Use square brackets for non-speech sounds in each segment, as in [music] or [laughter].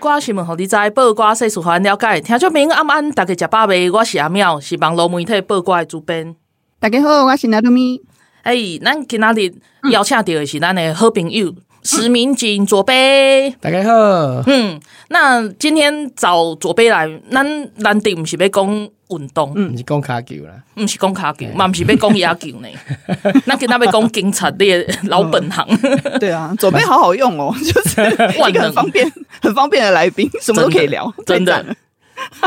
拜暗头啊，报挂新闻，互你知；报挂世事，互咱了解。听众朋友晚安，大家食饱未？我是阿妙，是网络媒体报歌的主编。大家好，我是阿杜咪。哎，咱今仔日邀请到的是咱的好朋友石明景左贝。大家好，嗯，那今天找左贝来，咱难得不是要讲运动，嗯，是讲卡球啦，不是讲卡球，嘛毋是要讲野球呢。[laughs] 那今仔要讲警察的老本行。对啊，左边好好用哦，[laughs] 就是一个很方便、很方便的来宾，什么都可以聊，真的。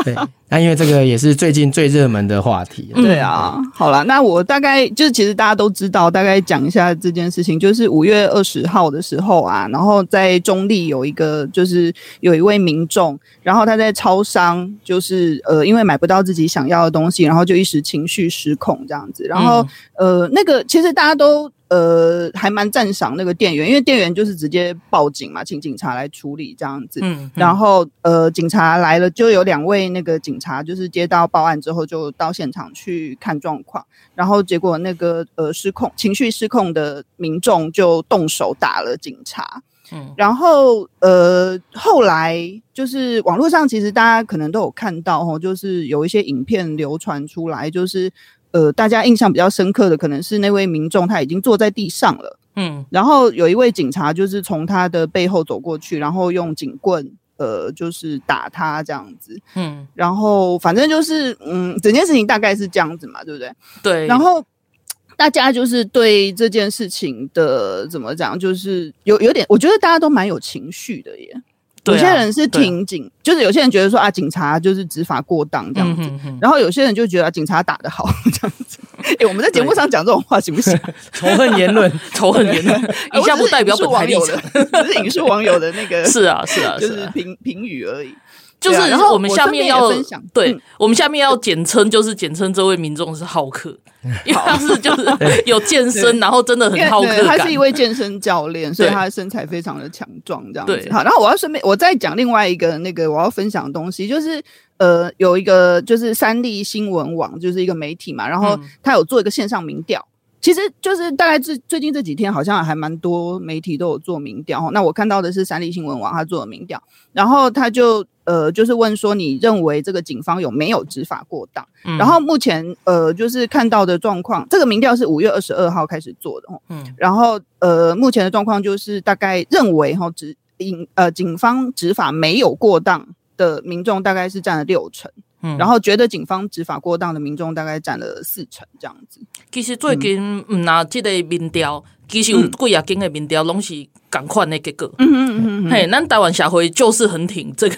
对，那因为这个也是最近最热门的话题。对啊，好了，那我大概就是其实大家都知道，大概讲一下这件事情，就是五月二十号的时候啊，然后在中立有一个，就是有一位民众，然后他在超商，就是呃，因为买不到自己想要的东西，然后就一时情绪失控这样子，然后、嗯、呃，那个其实大家都。呃，还蛮赞赏那个店员，因为店员就是直接报警嘛，请警察来处理这样子。嗯，嗯然后呃，警察来了，就有两位那个警察，就是接到报案之后，就到现场去看状况。然后结果那个呃失控、情绪失控的民众就动手打了警察。嗯，然后呃，后来就是网络上其实大家可能都有看到哦，就是有一些影片流传出来，就是。呃，大家印象比较深刻的可能是那位民众他已经坐在地上了，嗯，然后有一位警察就是从他的背后走过去，然后用警棍，呃，就是打他这样子，嗯，然后反正就是，嗯，整件事情大概是这样子嘛，对不对？对。然后大家就是对这件事情的怎么讲，就是有有点，我觉得大家都蛮有情绪的耶。有些人是挺警，就是有些人觉得说啊，警察就是执法过当这样子，然后有些人就觉得、啊、警察打得好 [laughs] 这样子。[laughs] 哎、欸，我们在节目上讲这种话行不行？仇恨言论，仇恨言论，[laughs] 以下不代表本台立场，只是影视网友的那个，是啊，是啊，就是评评语而已。就是我们下面要分享，对我们下面要简称，就是简称这位民众是浩克，[laughs] 因为他是就是 [laughs] 有健身，然后真的很浩克。他是一位健身教练，所以他的身材非常的强壮，这样子。好，然后我要顺便我再讲另外一个那个我要分享的东西，就是呃有一个就是三立新闻网，就是一个媒体嘛，然后他有做一个线上民调。其实就是大概最最近这几天，好像还蛮多媒体都有做民调。那我看到的是三立新闻网他做的民调，然后他就呃就是问说，你认为这个警方有没有执法过当？嗯、然后目前呃就是看到的状况，这个民调是五月二十二号开始做的。嗯，然后呃目前的状况就是大概认为哈执警呃警方执法没有过当的民众大概是占了六成。嗯，然后觉得警方执法过当的民众大概占了四成这样子。其实最近嗯拿这个民调，其实有几啊间的民调拢是同款的结果。嗯嗯嗯嗯，嘿，咱台湾社会就是很挺这个。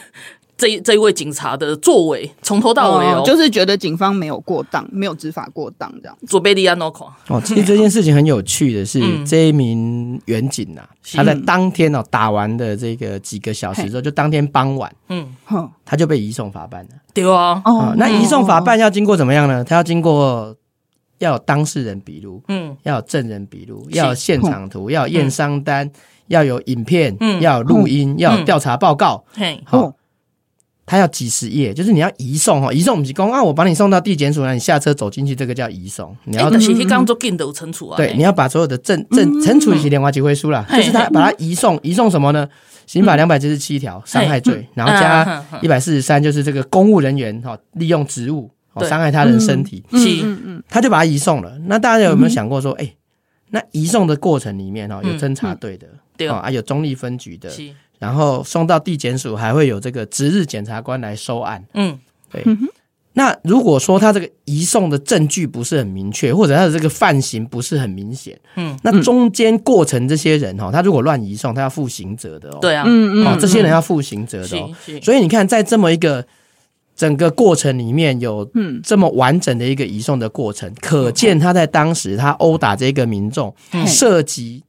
这这一位警察的作为，从头到尾哦，就是觉得警方没有过当，没有执法过当这样。左贝利亚诺卡哦，其实这件事情很有趣的是，嗯、这一名远警呐、啊，他在当天哦打完的这个几个小时之后，就当天傍晚，嗯，他就被移送法办了。对啊，哦，那移送法办要经过怎么样呢？他要经过要有当事人笔录，嗯，要有证人笔录，要有现场图，要有验伤单，要有影片，嗯，要有录音，要有调查报告，嘿，好。他要几十页，就是你要移送哈，移送不是公啊，我把你送到地检署，让你下车走进去，这个叫移送。你要，是刚做进度惩处啊。对，你要把所有的证证惩处以及联华集会书啦，就是他把它移送，移送什么呢？刑法两百七十七条伤害罪，然后加一百四十三，就是这个公务人员哈利用职务伤害他人身体，是，他就把它移送了。那大家有没有想过说，哎，那移送的过程里面哈，有侦查队的，对啊，有中立分局的。然后送到地检署，还会有这个值日检察官来收案。嗯，对。那如果说他这个移送的证据不是很明确，或者他的这个犯行不是很明显，嗯，那中间过程这些人哈，他如果乱移送，他要负刑责的哦。对啊，嗯嗯，哦，这些人要负刑责的哦。所以你看，在这么一个整个过程里面有嗯这么完整的一个移送的过程，可见他在当时他殴打这个民众涉及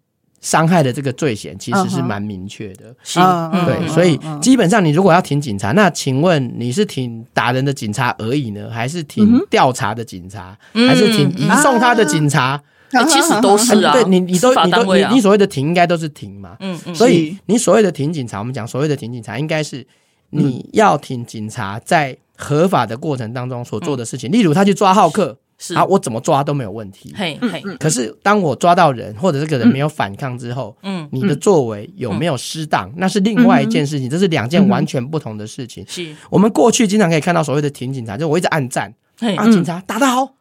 伤害的这个罪嫌其实是蛮明确的。是，对，所以基本上你如果要挺警察，那请问你是挺打人的警察而已呢，还是挺调查的警察，还是挺移送他的警察？其实都是啊。对你，你都你都你你所谓的停应该都是停嘛。嗯嗯。所以你所谓的挺警察，我们讲所谓的挺警察，应该是。你要挺警察在合法的过程当中所做的事情，例如他去抓浩克，啊，我怎么抓都没有问题。嘿，嘿。可是当我抓到人或者这个人没有反抗之后，嗯，你的作为有没有失当，那是另外一件事情，这是两件完全不同的事情。是。我们过去经常可以看到所谓的挺警察，就我一直按赞，啊，警察打得好。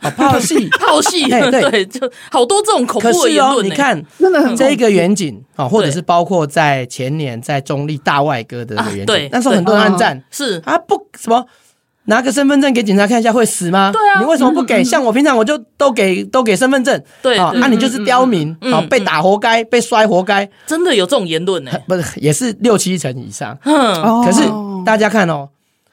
啊，炮戏，[laughs] 炮戏，对对，就好多这种恐怖的言论。你看，真的很这个远景啊，或者是包括在前年在中立大外哥的这个远景，那时候很多人按赞，是。啊，不什么拿个身份证给警察看一下会死吗？对啊，你为什么不给？像我平常我就都给都给身份证，对啊，那你就是刁民啊，被打活该，被摔活该，真的有这种言论呢？[laughs] 不是，也是六七成以上。嗯，可是大家看哦。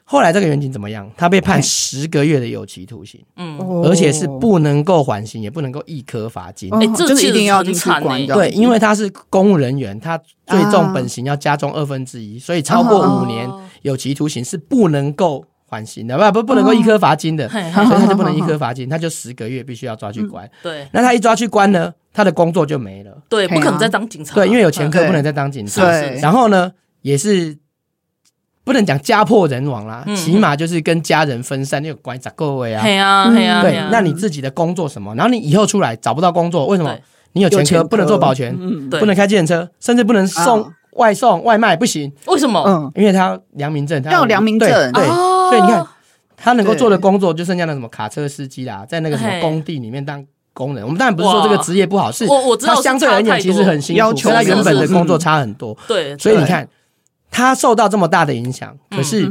后来这个员警怎么样？他被判十个月的有期徒刑，嗯，而且是不能够缓刑，也不能够一科罚金。哎，这是一定要进去关对，因为他是公务人员，他最重本刑要加重二分之一，所以超过五年有期徒刑是不能够缓刑的，不不不能够一颗罚金的，所以他就不能一颗罚金，他就十个月必须要抓去关。对，那他一抓去关呢，他的工作就没了。对，不可能再当警察。对，因为有前科，不能再当警察。对，然后呢，也是。不能讲家破人亡啦，起码就是跟家人分散，那个关在各位啊。对啊，对啊。对，那你自己的工作什么？然后你以后出来找不到工作，为什么？你有前科，不能做保全，不能开计程车，甚至不能送外送外卖，不行。为什么？嗯，因为他要良民证，他要良民证。对，所以你看他能够做的工作，就剩下那什么卡车司机啦，在那个什么工地里面当工人。我们当然不是说这个职业不好，是他相对而言其实很辛苦，跟他原本的工作差很多。对，所以你看。他受到这么大的影响，可是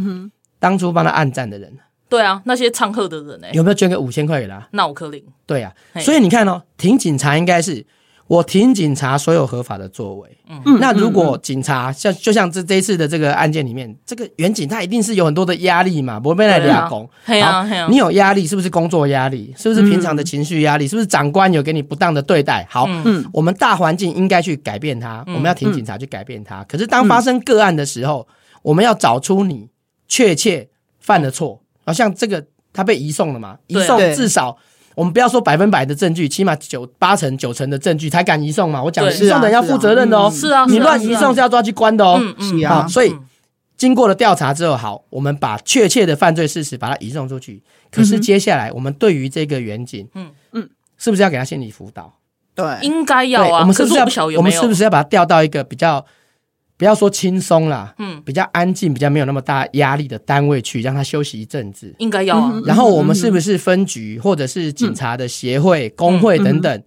当初帮他按赞的人，对啊，那些唱和的人呢？有没有捐个五千块给他？那我可领。对啊，所以你看哦，挺警察应该是我挺警察所有合法的作为。嗯，那如果警察像就像这这一次的这个案件里面，这个远警他一定是有很多的压力嘛，不会被来俩攻。好，你有压力是不是工作压力？是不是平常的情绪压力？是不是长官有给你不当的对待？好，嗯，我们大环境应该去改变它，我们要挺警察去改变它。可是当发生个案的时候，我们要找出你确切犯的错。好像这个他被移送了嘛，移送至少。我们不要说百分百的证据，起码九八成九成的证据才敢移送嘛。我讲移送的人要负责任的哦。是啊，你乱移送是要抓去关的哦。嗯嗯，是啊。所以经过了调查之后，好，我们把确切的犯罪事实把它移送出去。可是接下来，我们对于这个远景，嗯嗯，是不是要给他心理辅导？对，应该要啊。我们是不是要？我们是不是要把他调到一个比较？不要说轻松啦，嗯，比较安静、比较没有那么大压力的单位去让他休息一阵子，应该要啊。然后我们是不是分局或者是警察的协会、工会等等，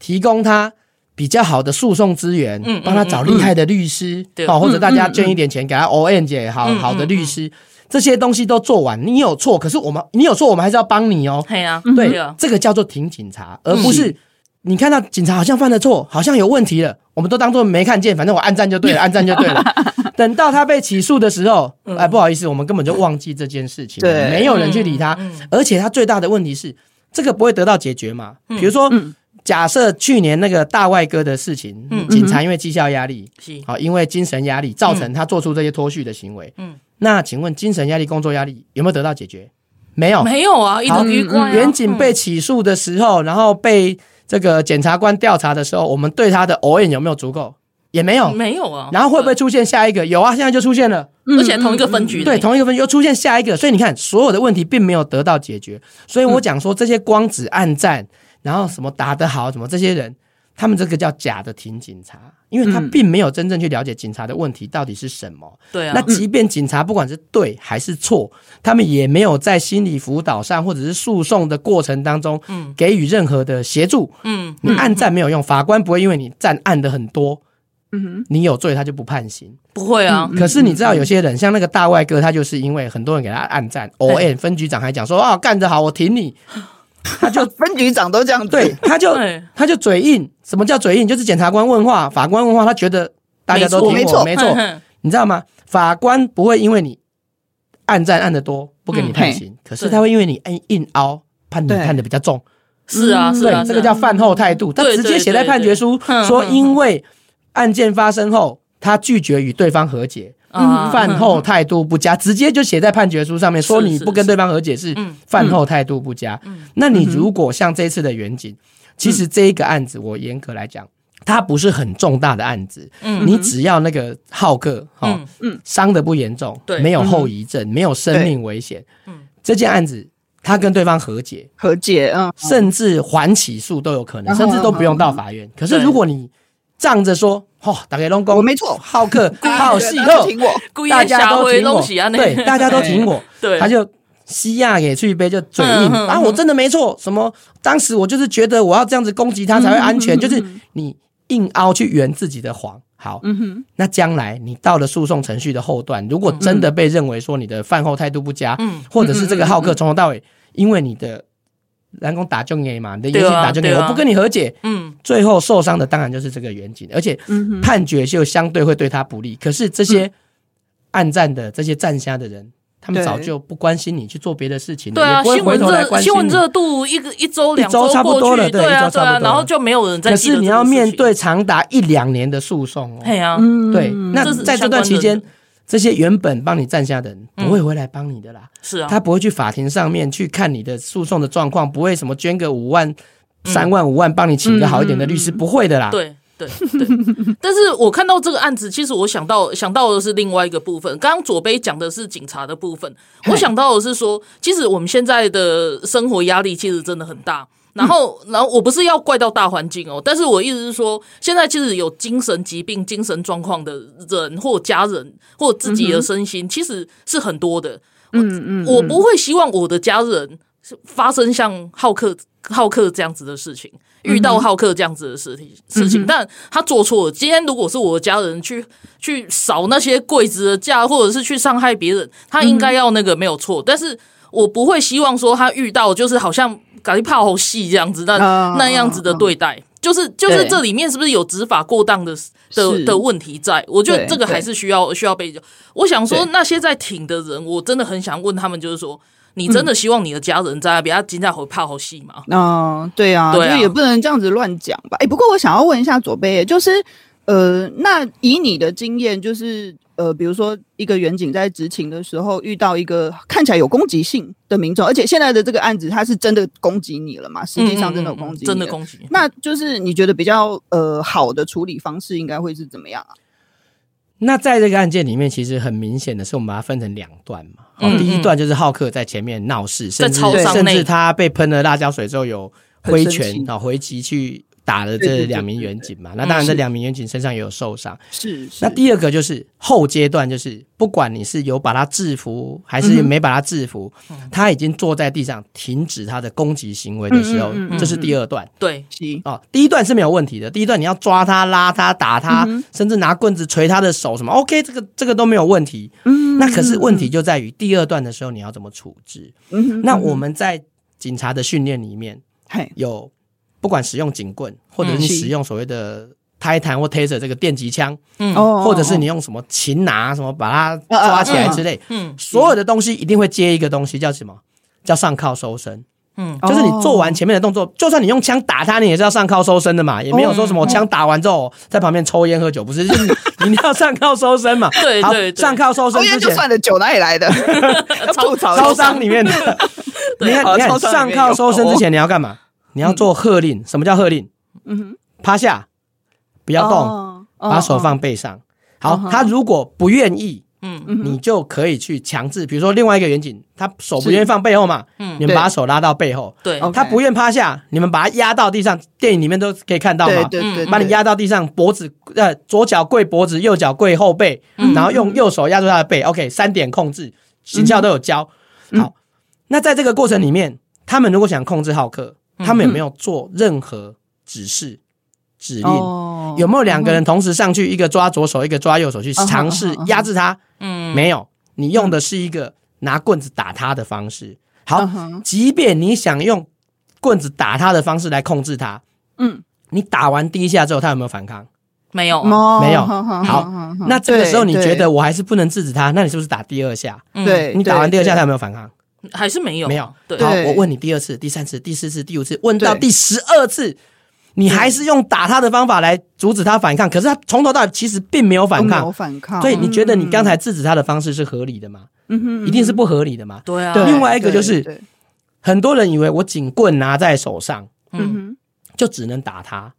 提供他比较好的诉讼资源，帮他找厉害的律师，好，或者大家捐一点钱给他 O N 姐，好好的律师，这些东西都做完。你有错，可是我们你有错，我们还是要帮你哦。对啊，对，这个叫做挺警察，而不是。你看到警察好像犯了错，好像有问题了，我们都当做没看见，反正我按赞就对了，[laughs] 按赞就对了。等到他被起诉的时候，哎，不好意思，我们根本就忘记这件事情，对，没有人去理他。而且他最大的问题是，这个不会得到解决嘛？比如说，假设去年那个大外哥的事情，警察因为绩效压力，好，因为精神压力造成他做出这些脱序的行为，嗯，那请问精神压力、工作压力有没有得到解决？没有，没有啊，一个余光。员警被起诉的时候，然后被。这个检察官调查的时候，我们对他的 O N 有没有足够？也没有，没有啊。然后会不会出现下一个？有啊，现在就出现了，而且同一个分局，对，同一个分局又出现下一个。所以你看，所有的问题并没有得到解决。所以我讲说，这些光子暗战，然后什么打得好，什么这些人。他们这个叫假的挺警察，因为他并没有真正去了解警察的问题到底是什么。对啊，那即便警察不管是对还是错，他们也没有在心理辅导上或者是诉讼的过程当中，给予任何的协助。嗯，你按赞没有用，法官不会因为你赞按的很多，嗯哼，你有罪他就不判刑。不会啊。可是你知道有些人像那个大外哥，他就是因为很多人给他按赞，O N 分局长还讲说啊干得好，我挺你。[laughs] 他就分局长都这样对，他就他就嘴硬。什么叫嘴硬？就是检察官问话，法官问话，他觉得大家都听我，没错，没错。你知道吗？法官不会因为你按赞按的多，不给你判刑，可是他会因为你硬硬凹，判你判的比较重。是啊，是啊，这个叫饭后态度，他直接写在判决书说，因为案件发生后，他拒绝与对方和解，饭后态度不佳，直接就写在判决书上面说你不跟对方和解是饭后态度不佳。那你如果像这次的远景，其实这一个案子，我严格来讲。它不是很重大的案子，嗯，你只要那个浩克哈，嗯，伤的不严重，对，没有后遗症，没有生命危险，嗯，这件案子他跟对方和解，和解，嗯，甚至缓起诉都有可能，甚至都不用到法院。可是如果你仗着说，哦，打给龙哥，我没错，浩克 [laughs] 好戏，挺我，大家都听我，对，大家都听我，[laughs] 对，他就西亚给翠杯就嘴硬。啊，我真的没错，什么当时我就是觉得我要这样子攻击他才会安全，就是你。硬凹去圆自己的谎，好，嗯、哼。那将来你到了诉讼程序的后段，如果真的被认为说你的饭后态度不佳，嗯、或者是这个浩克从头到尾，因为你的人工打中你嘛，你的言行打中你，啊、我不跟你和解，嗯，最后受伤的当然就是这个远景，而且判决就相对会对他不利。可是这些暗战的这些战虾的人。他们早就不关心你去做别的事情了，对啊，新闻热新闻热度一个一周两周差不多了，对啊，对啊，然后就没有人在。可是你要面对长达一两年的诉讼哦，对啊，对，那在这段期间，这些原本帮你站下的人不会回来帮你的啦，是啊，他不会去法庭上面去看你的诉讼的状况，不会什么捐个五万、三万、五万帮你请个好一点的律师，不会的啦，对。对对，但是我看到这个案子，其实我想到想到的是另外一个部分。刚刚左杯讲的是警察的部分，我想到的是说，其实我们现在的生活压力其实真的很大。然后，然后我不是要怪到大环境哦，但是我意思是说，现在其实有精神疾病、精神状况的人或家人或自己的身心，其实是很多的。嗯嗯，我不会希望我的家人发生像浩克浩克这样子的事情。遇到浩克这样子的事情事情，但他做错了。今天如果是我的家人去去扫那些柜子的架，或者是去伤害别人，他应该要那个没有错。但是我不会希望说他遇到就是好像搞一炮戏这样子，那那样子的对待，就是就是这里面是不是有执法过当的的的问题在？我觉得这个还是需要需要被。我想说那些在挺的人，我真的很想问他们，就是说。你真的希望你的家人在那边，他今天会怕好戏吗？嗯，对啊，对啊，就也不能这样子乱讲吧。哎、欸，不过我想要问一下左贝，就是呃，那以你的经验，就是呃，比如说一个远景在执勤的时候遇到一个看起来有攻击性的民众，而且现在的这个案子他是真的攻击你了嘛？实际上真的有攻击，真的攻击。那就是你觉得比较呃好的处理方式应该会是怎么样啊？那在这个案件里面，其实很明显的是，我们把它分成两段嘛。哦，第一段就是浩克在前面闹事，甚至甚至他被喷了辣椒水之后有挥拳啊回击去。打了这两名远警嘛，那当然这两名远警身上也有受伤。是，那第二个就是后阶段，就是不管你是有把他制服还是没把他制服，他已经坐在地上停止他的攻击行为的时候，这是第二段。对，哦，第一段是没有问题的。第一段你要抓他、拉他、打他，甚至拿棍子捶他的手什么，OK，这个这个都没有问题。嗯，那可是问题就在于第二段的时候你要怎么处置？嗯，那我们在警察的训练里面，有。不管使用警棍，或者是你使用所谓的胎弹或 taser 这个电击枪，嗯，或者是你用什么擒拿什么把它抓起来之类，嗯，所有的东西一定会接一个东西叫什么？叫上铐收身，嗯，就是你做完前面的动作，就算你用枪打他，你也是要上铐收身的嘛，也没有说什么我枪打完之后在旁边抽烟喝酒，不是，就是你 [laughs] 要上铐收身嘛，对对，上铐收身之前，就算的酒哪里来的？[laughs] [laughs] 吐槽招商里面的，你看你看上铐收身之前你要干嘛？你要做喝令，什么叫喝令？嗯哼，趴下，不要动，把手放背上。好，他如果不愿意，嗯，你就可以去强制，比如说另外一个远景，他手不愿意放背后嘛，嗯，你们把手拉到背后，对，他不愿趴下，你们把他压到地上，电影里面都可以看到嘛，对对对，把你压到地上，脖子呃左脚跪脖子，右脚跪后背，然后用右手压住他的背，OK，三点控制，形象都有教。好，那在这个过程里面，他们如果想控制浩克。他们有没有做任何指示、指令？有没有两个人同时上去，一个抓左手，一个抓右手去尝试压制他？嗯，没有。你用的是一个拿棍子打他的方式。好，即便你想用棍子打他的方式来控制他，嗯，你打完第一下之后，他有没有反抗？没有，没有。好，那这个时候你觉得我还是不能制止他，那你是不是打第二下？对，你打完第二下，他有没有反抗？还是没有？没有。对，好，我问你第二次、第三次、第四次、第五次，问到第十二次，你还是用打他的方法来阻止他反抗，可是他从头到尾其实并没有反抗，没有反抗。所以你觉得你刚才制止他的方式是合理的吗？嗯哼，一定是不合理的嘛。对啊。另外一个就是，很多人以为我警棍拿在手上，嗯哼，就只能打他。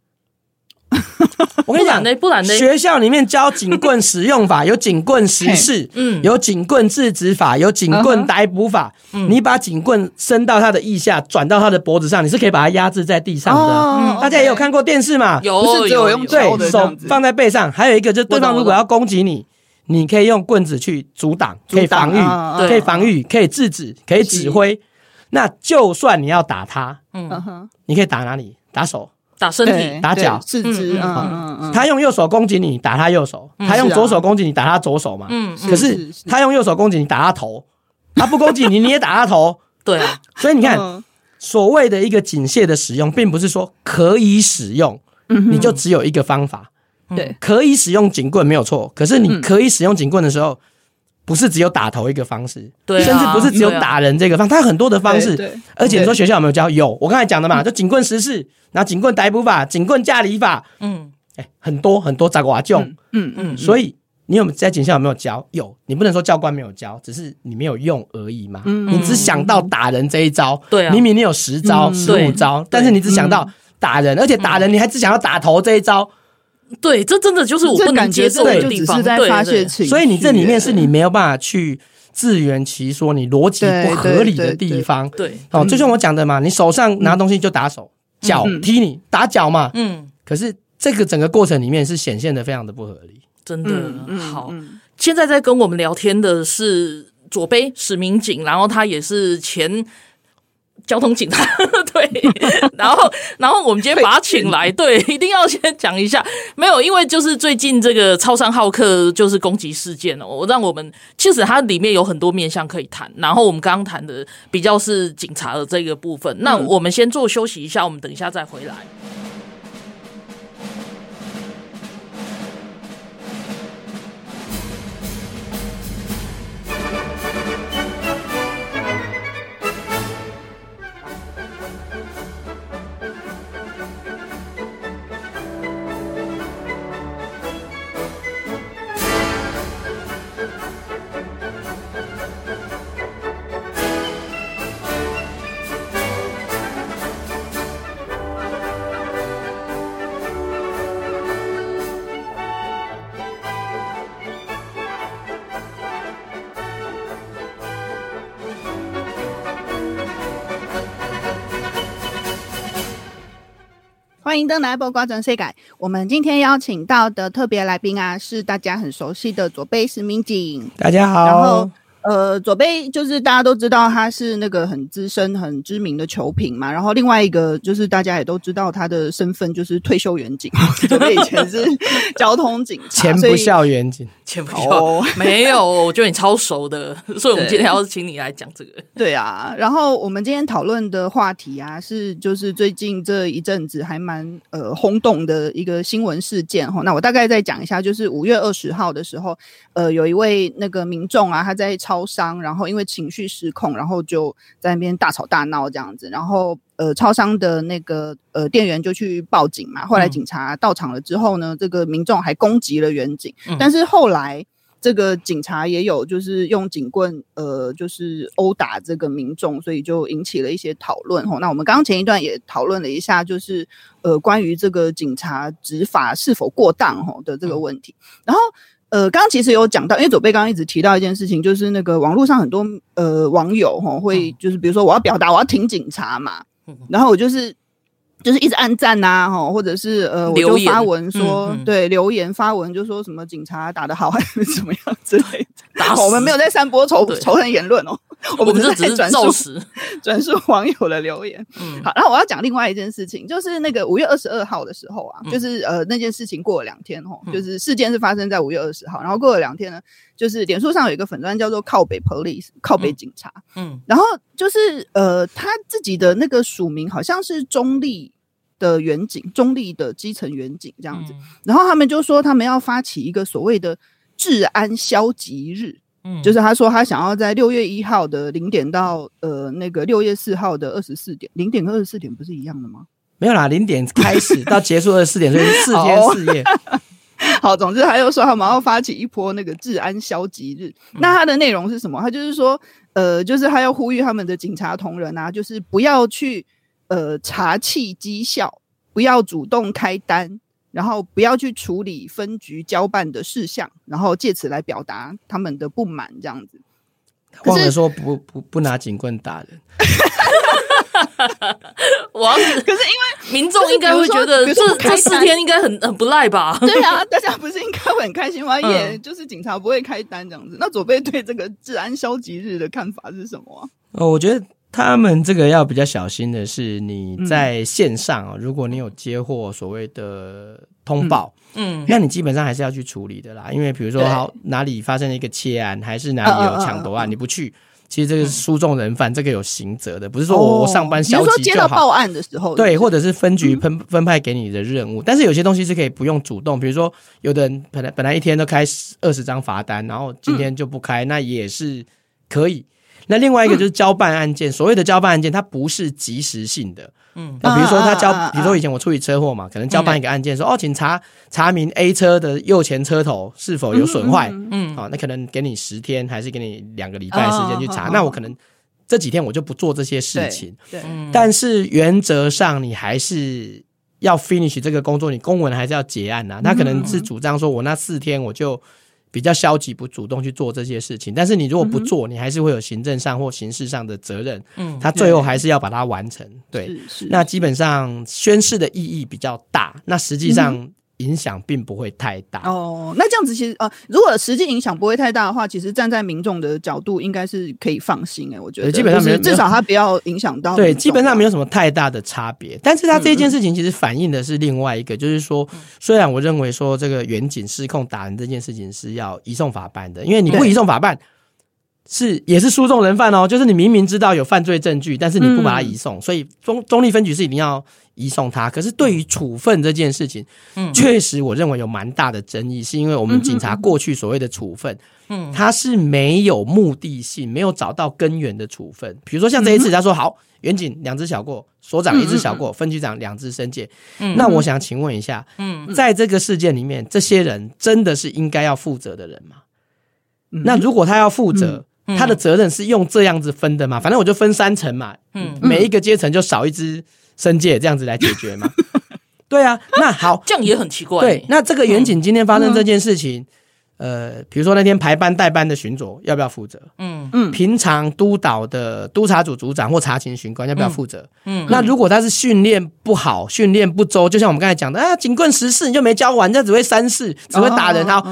[laughs] 我跟你讲，不然呢？学校里面教警棍使用法，[laughs] 有警棍实施，嗯，有警棍制止法，有警棍逮捕法。你把警棍伸到他的腋下，转到他的脖子上，你是可以把他压制在地上的。大家也有看过电视嘛？有，不是只有用对手放在背上，还有一个就是对方如果要攻击你，你可以用棍子去阻挡，可以防御，可以防御，可以制止，可以指挥。那就算你要打他，嗯哼，你可以打哪里？打手。打身体，打脚，四肢。嗯嗯嗯，他用右手攻击你，打他右手；他用左手攻击你，打他左手嘛。嗯，可是他用右手攻击你，打他头；他不攻击你，你也打他头。[laughs] 对啊，[laughs] 所以你看，所谓的一个警械的使用，并不是说可以使用，你就只有一个方法。对，可以使用警棍没有错，可是你可以使用警棍的时候，不是只有打头一个方式，对，甚至不是只有打人这个方，它有很多的方式。对，而且你说学校有没有教？有，我刚才讲的嘛，就警棍实施。然后警棍逮捕法、警棍架离法，嗯，哎，很多很多杂瓜种，嗯嗯，所以你有在警校有没有教？有，你不能说教官没有教，只是你没有用而已嘛。嗯，你只想到打人这一招，对啊，明明你有十招、十五招，但是你只想到打人，而且打人你还只想要打头这一招，对，这真的就是我不能接受的地方。对，所以你这里面是你没有办法去自圆其说，你逻辑不合理的地方。对，哦，就像我讲的嘛，你手上拿东西就打手。脚踢你，打脚嘛，嗯，可是这个整个过程里面是显现的非常的不合理，真的。好，现在在跟我们聊天的是左杯史民警，然后他也是前交通警察，[laughs] 对，[laughs] 然后然后我们今天把他请来，[laughs] 对，一定要先讲一下，没有，因为就是最近这个超商好客就是攻击事件哦，我让我们其实它里面有很多面向可以谈，然后我们刚刚谈的比较是警察的这个部分，那我们先做休息一下，我们等一下再回来。欢迎登来播瓜转世改。我们今天邀请到的特别来宾啊，是大家很熟悉的左贝史民警。大家好。然后呃，左贝就是大家都知道他是那个很资深、很知名的球评嘛。然后另外一个就是大家也都知道他的身份就是退休员警，左贝以前是 [laughs] 交通警察，前不孝员警，前不孝 [laughs] 没有，我觉得你超熟的，所以我们今天要请你来讲这个。[laughs] 对啊，然后我们今天讨论的话题啊，是就是最近这一阵子还蛮呃轰动的一个新闻事件哈。那我大概再讲一下，就是五月二十号的时候，呃，有一位那个民众啊，他在。超商，然后因为情绪失控，然后就在那边大吵大闹这样子，然后呃，超商的那个呃店员就去报警嘛。后来警察到场了之后呢，这个民众还攻击了远景，嗯、但是后来这个警察也有就是用警棍呃就是殴打这个民众，所以就引起了一些讨论吼。那我们刚刚前一段也讨论了一下，就是呃关于这个警察执法是否过当吼的这个问题，嗯、然后。呃，刚刚其实有讲到，因为左贝刚刚一直提到一件事情，就是那个网络上很多呃网友吼会就是比如说我要表达我要挺警察嘛，然后我就是就是一直按赞呐吼，或者是呃我就发文说对留言发文就说什么警察打得好还是怎么样之类我们没有在散播仇仇恨言论哦。我们是在转述转述网友的留言。嗯，好，然后我要讲另外一件事情，就是那个五月二十二号的时候啊，就是呃那件事情过了两天哦，就是事件是发生在五月二十号，然后过了两天呢，就是脸书上有一个粉专叫做靠北 police 靠北警察，嗯，然后就是呃他自己的那个署名好像是中立的远景，中立的基层远景这样子。然后他们就说，他们要发起一个所谓的治安消极日，嗯，就是他说他想要在六月一号的零点到呃那个六月四号的二十四点，零点跟二十四点不是一样的吗？没有啦，零点开始 [laughs] 到结束二十四点，所以是四天四夜。[laughs] 好，总之他又说他们要发起一波那个治安消极日。嗯、那他的内容是什么？他就是说，呃，就是他要呼吁他们的警察同仁啊，就是不要去呃查气绩效，不要主动开单，然后不要去处理分局交办的事项，然后借此来表达他们的不满，这样子。忘了说不不不拿警棍打人。[laughs] 我要是可是因为民众应该会觉得这这四天应该很很不赖吧？对啊，大家不是应该会很开心吗？也就是警察不会开单这样子。那左贝对这个治安消极日的看法是什么？哦，我觉得他们这个要比较小心的是，你在线上，如果你有接获所谓的通报，嗯，那你基本上还是要去处理的啦。因为比如说，好哪里发生了一个窃案，还是哪里有抢夺案，你不去。其实这个是书中人犯，这个有刑责的，不是说我我上班消极就好。哦、接到报案的时候，对，或者是分局分分派给你的任务，嗯、但是有些东西是可以不用主动，比如说有的人本来本来一天都开二十张罚单，然后今天就不开，嗯、那也是可以。那另外一个就是交办案件，嗯、所谓的交办案件，它不是即时性的。嗯，那比如说他交，比如说以前我处理车祸嘛，可能交办一个案件说，说哦，请查查明 A 车的右前车头是否有损坏。嗯，好，那可能给你十天，还是给你两个礼拜时间去查。那我可能这几天我就不做这些事情。对，但是原则上你还是要 finish 这个工作，你公文还是要结案呐。他可能是主张说我那四天我就。比较消极，不主动去做这些事情，但是你如果不做，嗯、你还是会有行政上或刑事上的责任。嗯，他最后还是要把它完成。对，对是是那基本上宣誓的意义比较大，那实际上。嗯影响并不会太大哦。那这样子其实呃，如果实际影响不会太大的话，其实站在民众的角度，应该是可以放心哎。我觉得基本上没有，至少他不要影响到。对，基本上没有什么太大的差别。但是他这件事情其实反映的是另外一个，嗯、就是说，虽然我认为说这个远景失控打人这件事情是要移送法办的，因为你不移送法办。是，也是书中人犯哦。就是你明明知道有犯罪证据，但是你不把他移送，嗯、所以中中立分局是一定要移送他。可是对于处分这件事情，嗯，确实我认为有蛮大的争议，是因为我们警察过去所谓的处分，嗯，他是没有目的性，没有找到根源的处分。比如说像这一次，他说好，远警两只小过，所长一只小过，分局长两只申诫。嗯，那我想请问一下，嗯，在这个事件里面，这些人真的是应该要负责的人吗？嗯、那如果他要负责，嗯他的责任是用这样子分的嘛？反正我就分三层嘛，嗯，每一个阶层就少一支申诫，这样子来解决嘛。[laughs] 对啊，那好，这样也很奇怪。对，那这个员警今天发生这件事情，呃，比如说那天排班代班的巡佐要不要负责？嗯嗯，平常督导的督察组组长或查勤巡官要不要负责？嗯，那如果他是训练不好、训练不周，就像我们刚才讲的啊，警棍十四你就没教完，这只会三四，只会打人，好，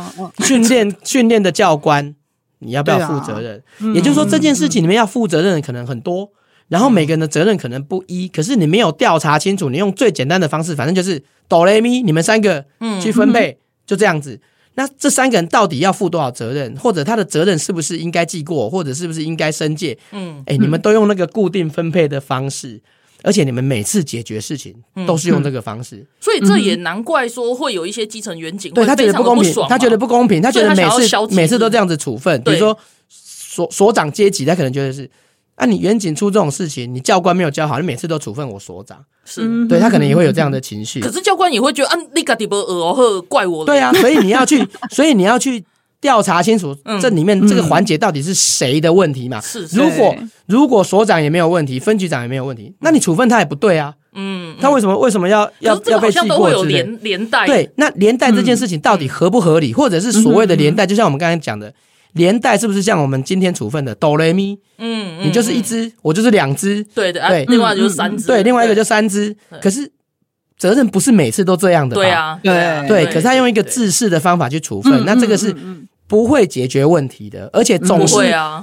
训练训练的教官。你要不要负责任？啊、也就是说，这件事情你们要负责任的可能很多，嗯、然后每个人的责任可能不一。嗯、可是你没有调查清楚，你用最简单的方式，反正就是哆来咪，你们三个去分配，嗯、[laughs] 就这样子。那这三个人到底要负多少责任？或者他的责任是不是应该记过，或者是不是应该申诫？嗯，哎，你们都用那个固定分配的方式。而且你们每次解决事情都是用这个方式，所以这也难怪说会有一些基层员警对他觉得不公平，他觉得不公平，他觉得每次每次都这样子处分。比如说所所长阶级，他可能觉得是啊，你远景出这种事情，你教官没有教好，你每次都处分我所长，是对他可能也会有这样的情绪。可是教官也会觉得啊，你个底不呃呵怪我。对啊，所以你要去，所以你要去。调查清楚这里面这个环节到底是谁的问题嘛？是，如果如果所长也没有问题，分局长也没有问题，那你处分他也不对啊。嗯，他为什么为什么要要要被记过之类？连连带。对，那连带这件事情到底合不合理，或者是所谓的连带，就像我们刚才讲的，连带是不是像我们今天处分的哆来咪？嗯，你就是一只，我就是两只，对的，对，另外就是三只，对，另外一个就三只，可是。责任不是每次都这样的吧？对啊，对对。可是他用一个制式的方法去处分，那这个是不会解决问题的，而且总是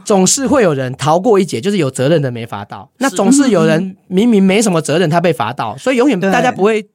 总是会有人逃过一劫，就是有责任的没罚到。那总是有人明明没什么责任，他被罚到，所以永远大家不会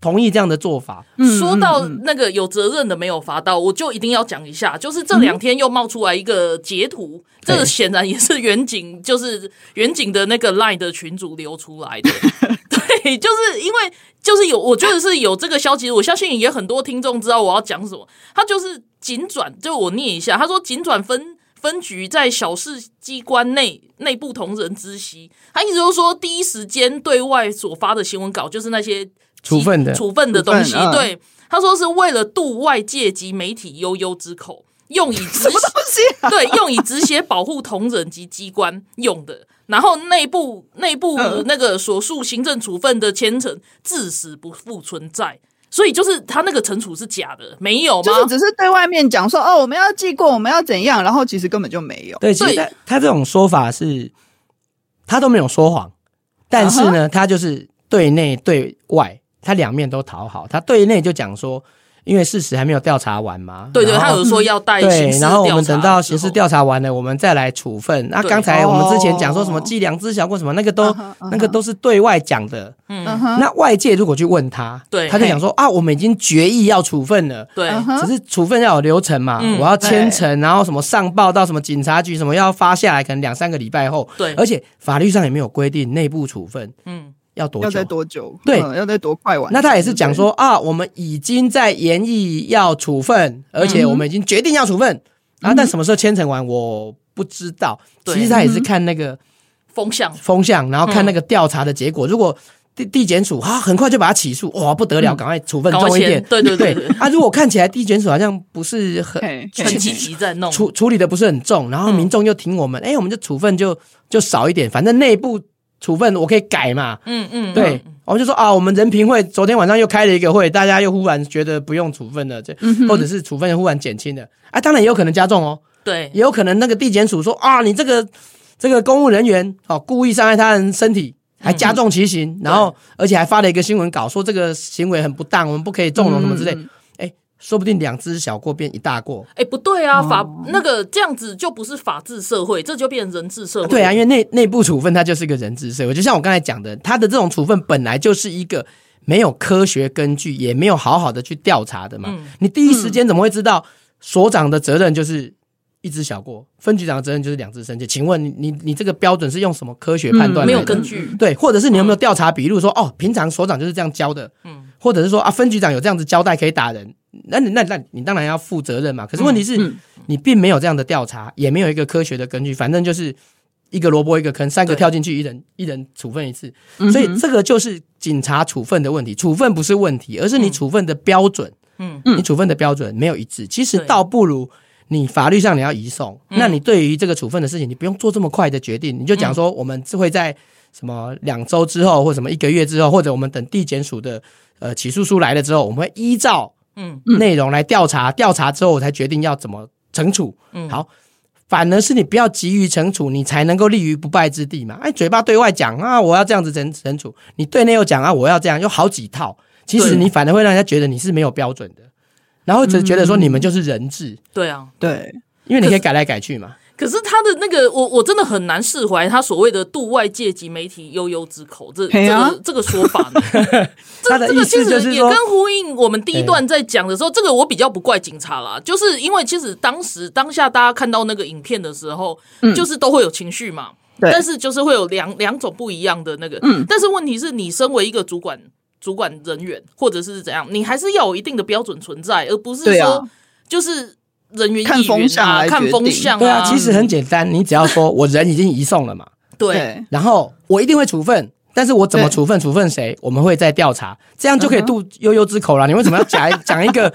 同意这样的做法。说到那个有责任的没有罚到，我就一定要讲一下，就是这两天又冒出来一个截图，这个显然也是远景，就是远景的那个 Line 的群主流出来的。[laughs] 对，就是因为就是有，我觉得是有这个消息，我相信也很多听众知道我要讲什么。他就是警转，就我念一下，他说警转分。分局在小事机关内内部同仁知悉，他意思就是说，第一时间对外所发的新闻稿就是那些处分的处分的东西。对，他说是为了度外界及媒体悠悠之口，用以止血，[laughs] 对，用以止血保护同仁及机关用的。然后内部内部那个所述行政处分的签程，至死不复存在。所以就是他那个惩处是假的，没有吗？就是只是对外面讲说哦，我们要记过，我们要怎样，然后其实根本就没有。对，其实他，他这种说法是，他都没有说谎，但是呢，uh huh. 他就是对内对外，他两面都讨好。他对内就讲说。因为事实还没有调查完嘛，对对，他有说要带刑事调查，然后我们等到刑事调查完了，我们再来处分。那刚才我们之前讲说什么计量知晓或什么，那个都那个都是对外讲的。嗯，那外界如果去问他，对，他就讲说啊，我们已经决议要处分了，对，只是处分要有流程嘛，我要签呈，然后什么上报到什么警察局，什么要发下来，可能两三个礼拜后，对，而且法律上也没有规定内部处分，嗯。要多久？要在多久？对，要在多快完？那他也是讲说啊，我们已经在研议要处分，而且我们已经决定要处分。然后，但什么时候签成完，我不知道。其实他也是看那个风向，风向，然后看那个调查的结果。如果地地检署啊，很快就把他起诉，哇，不得了，赶快处分重一点。对对对。啊，如果看起来地检署好像不是很很积极在弄，处处理的不是很重，然后民众又挺我们，哎，我们就处分就就少一点，反正内部。处分我可以改嘛？嗯嗯，对，我们就说啊，我们人评会昨天晚上又开了一个会，大家又忽然觉得不用处分了，这或者是处分忽然减轻了，啊，当然也有可能加重哦。对，也有可能那个地检署说啊，你这个这个公务人员哦，故意伤害他人身体，还加重其刑，然后而且还发了一个新闻稿说这个行为很不当，我们不可以纵容什么之类。说不定两只小过变一大过，哎，不对啊，法那个这样子就不是法治社会，这就变成人治社会。对啊，因为内内部处分它就是一个人治社会，就像我刚才讲的，他的这种处分本来就是一个没有科学根据，也没有好好的去调查的嘛。你第一时间怎么会知道所长的责任就是一只小过，分局长的责任就是两只生界？请问你你你这个标准是用什么科学判断？没有根据。对，或者是你有没有调查笔录说哦，平常所长就是这样教的？嗯，或者是说啊，分局长有这样子交代可以打人？那你那那你当然要负责任嘛。可是问题是，嗯、你并没有这样的调查，也没有一个科学的根据，反正就是一个萝卜一个坑，三个跳进去，一人一人处分一次。所以这个就是警察处分的问题，处分不是问题，而是你处分的标准。嗯，你处分的标准没有一致，其实倒不如你法律上你要移送。那你对于这个处分的事情，你不用做这么快的决定，你就讲说我们会在什么两周之后，或什么一个月之后，或者我们等地检署的呃起诉书来了之后，我们会依照。嗯，内容来调查，调查之后我才决定要怎么惩处。嗯，好，反而是你不要急于惩处，你才能够立于不败之地嘛。哎，嘴巴对外讲啊，我要这样子惩惩处，你对内又讲啊，我要这样，有好几套。其实你反而会让人家觉得你是没有标准的，然后只觉得说你们就是人质。对啊，对，因为你可以改来改去嘛。可是他的那个，我我真的很难释怀他所谓的“度外界及媒体悠悠之口”这这个这个说法呢。[laughs] 这这个其实也跟呼应我们第一段在讲的时候，这个我比较不怪警察啦，就是因为其实当时当下大家看到那个影片的时候，就是都会有情绪嘛。但是就是会有两两种不一样的那个。嗯但是问题是你身为一个主管主管人员或者是怎样，你还是要有一定的标准存在，而不是说就是。人员看风向啊，看风向啊，对啊，其实很简单，你只要说我人已经移送了嘛，对，然后我一定会处分，但是我怎么处分，处分谁，我们会再调查，这样就可以渡悠悠之口了。你为什么要讲讲一个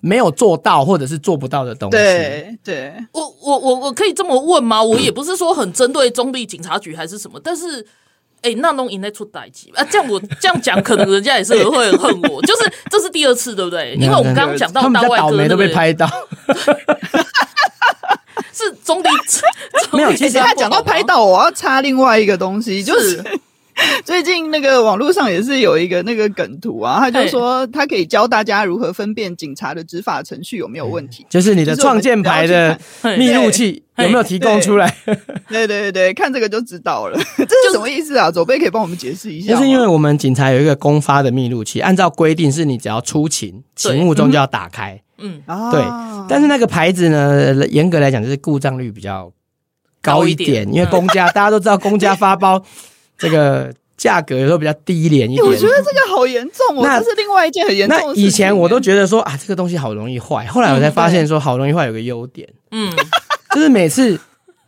没有做到或者是做不到的东西？对，对，我我我我可以这么问吗？我也不是说很针对中立警察局还是什么，但是。哎，那弄应该出代志啊！这样我这样讲，可能人家也是会很恨我。就是这是第二次，对不对？因为我们刚刚讲到大外哥都被拍到，[laughs] 是中坜没有。其实他讲到拍到，我要插另外一个东西，就是 [laughs] 最近那个网络上也是有一个那个梗图啊，他就说他可以教大家如何分辨警察的执法程序有没有问题，就是你的创建牌的密录器有没有提供出来？对对对对，看这个就知道了。[laughs] 这是什么意思啊？左贝可以帮我们解释一下。就是因为我们警察有一个公发的密录器，按照规定是你只要出勤，勤务中就要打开。嗯，对。但是那个牌子呢，严格来讲就是故障率比较高一点，因为公家大家都知道，公家发包。[laughs] 这个价格有时候比较低廉一点，我觉得这个好严重哦。那这是另外一件很严重的事情。那以前我都觉得说啊，这个东西好容易坏，后来我才发现说，好容易坏有个优点，嗯，就是每次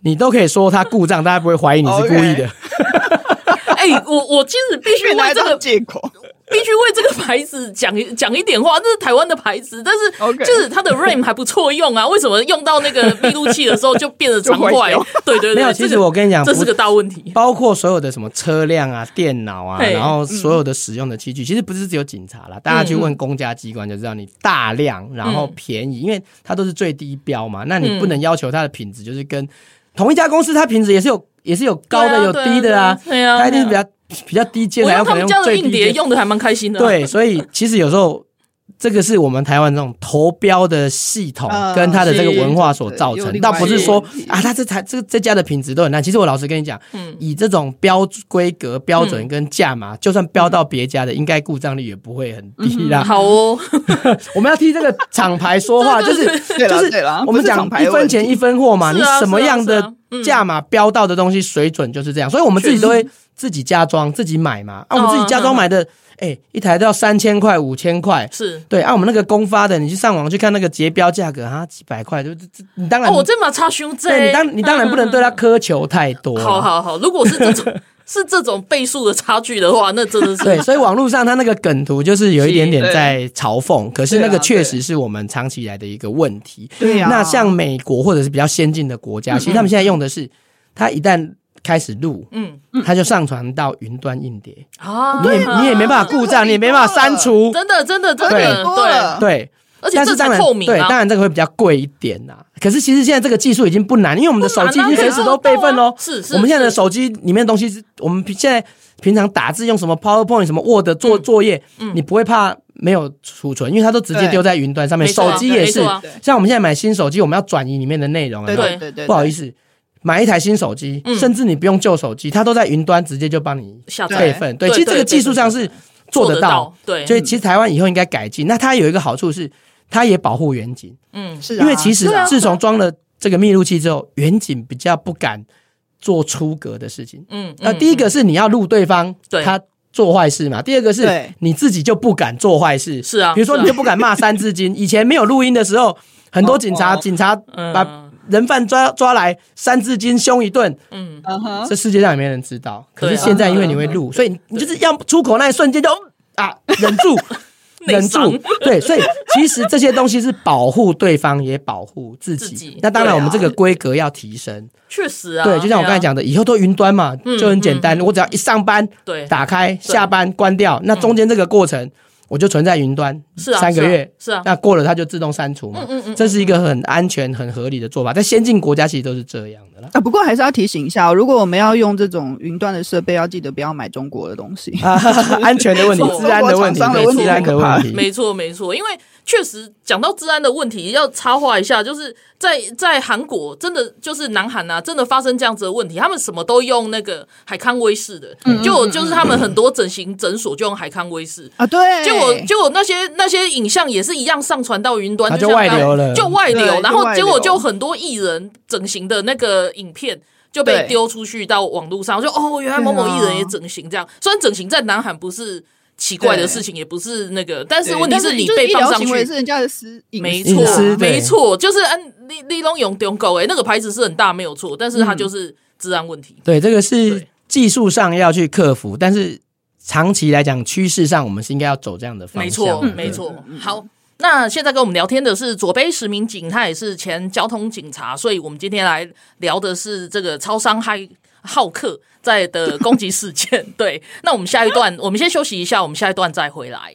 你都可以说它故障，大家不会怀疑你是故意的。[laughs] 哎，我我其实必须为这个借口。必须为这个牌子讲讲一点话，这是台湾的牌子，但是就是它的 [laughs] RAM 还不错用啊。为什么用到那个 [laughs] 密录器的时候就变得常坏？对对对，没有。其实我跟你讲，这是个大问题。包括所有的什么车辆啊、电脑啊，然后所有的使用的器具，其实不是只有警察啦。大家去问公家机关就知道，你大量然后便宜，因为它都是最低标嘛。那你不能要求它的品质就是跟同一家公司，它品质也是有也是有高的有低的啊。对啊，它一定是比较。比较低阶，还有可能用最低阶，用的还蛮开心的。对，所以其实有时候这个是我们台湾这种投标的系统跟它的这个文化所造成，倒不是说啊，它这台这这家的品质都很烂。其实我老实跟你讲，嗯，以这种标规格标准跟价码，就算标到别家的，应该故障率也不会很低啦。好哦，[laughs] 我们要替这个厂牌说话，[laughs] 就是就是我们讲一分钱一分货嘛，你什么样的价码标到的东西水准就是这样，所以我们自己都会。自己加装自己买嘛，啊，我们自己加装买的，哎、欸，一台都要三千块、五千块，是对。啊，我们那个公发的，你去上网去看那个结标价格啊，几百块，就这这，你当然，哦，这么差胸针，对，你当，你当然不能对他苛求太多。好好好，如果是这种 [laughs] 是这种倍数的差距的话，那真的是对。所以网络上他那个梗图就是有一点点在嘲讽，可是那个确实是我们长期以来的一个问题。对呀，那像美国或者是比较先进的国家，其实他们现在用的是，他一旦。开始录，嗯，他就上传到云端硬碟。啊，你也你也没办法故障，你也没办法删除，真的真的真的对对，而且这才透明，对，当然这个会比较贵一点呐。可是其实现在这个技术已经不难，因为我们的手机已经随时都备份喽。是是，我们现在的手机里面的东西是，我们现在平常打字用什么 PowerPoint 什么 Word 做作业，你不会怕没有储存，因为它都直接丢在云端上面。手机也是，像我们现在买新手机，我们要转移里面的内容，对对对，不好意思。买一台新手机，甚至你不用旧手机，它都在云端直接就帮你备份。对，其实这个技术上是做得到。对，所以其实台湾以后应该改进。那它有一个好处是，它也保护远景。嗯，是。因为其实自从装了这个密录器之后，远景比较不敢做出格的事情。嗯，那第一个是你要录对方他做坏事嘛。第二个是你自己就不敢做坏事。是啊。比如说你就不敢骂三字经。以前没有录音的时候，很多警察警察把。人犯抓抓来，三字经凶一顿，嗯，这世界上也没人知道。可是现在因为你会录，所以你就是要出口那一瞬间就啊，忍住，[laughs] 忍住。对，所以其实这些东西是保护对方，也保护自己。那当然，我们这个规格要提升。确实啊，对，就像我刚才讲的，以后都云端嘛，就很简单。我只要一上班，对，打开，下班关掉，那中间这个过程。我就存在云端，是啊，三个月，是啊，那过了它就自动删除嘛，嗯嗯嗯，这是一个很安全、很合理的做法，在先进国家其实都是这样的啦。啊，不过还是要提醒一下，如果我们要用这种云端的设备，要记得不要买中国的东西，[laughs] 安全的问题、治安的问题、治安的问题，没错。没错，因为。确实讲到治安的问题，要插话一下，就是在在韩国，真的就是南韩啊，真的发生这样子的问题，他们什么都用那个海康威视的，嗯、就就是他们很多整形诊所就用海康威视。啊，对，结果结果那些那些影像也是一样上传到云端，就外流了，就外流，然后结果就很多艺人整形的那个影片就被丢出去到网络上，就哦，原来某某艺人也整形这样，虽然整形在南韩不是。奇怪的事情也不是那个，但是问题是你被放上去。是人家的私隐，没错，没错，就是安立立龙永丢狗哎，那个牌子是很大没有错，但是它就是治安问题。对，这个是技术上要去克服，但是长期来讲，趋势上我们是应该要走这样的方向。没错，没错。好，那现在跟我们聊天的是左杯石民警，他也是前交通警察，所以我们今天来聊的是这个超商害好客在的攻击事件，[laughs] 对，那我们下一段，我们先休息一下，我们下一段再回来。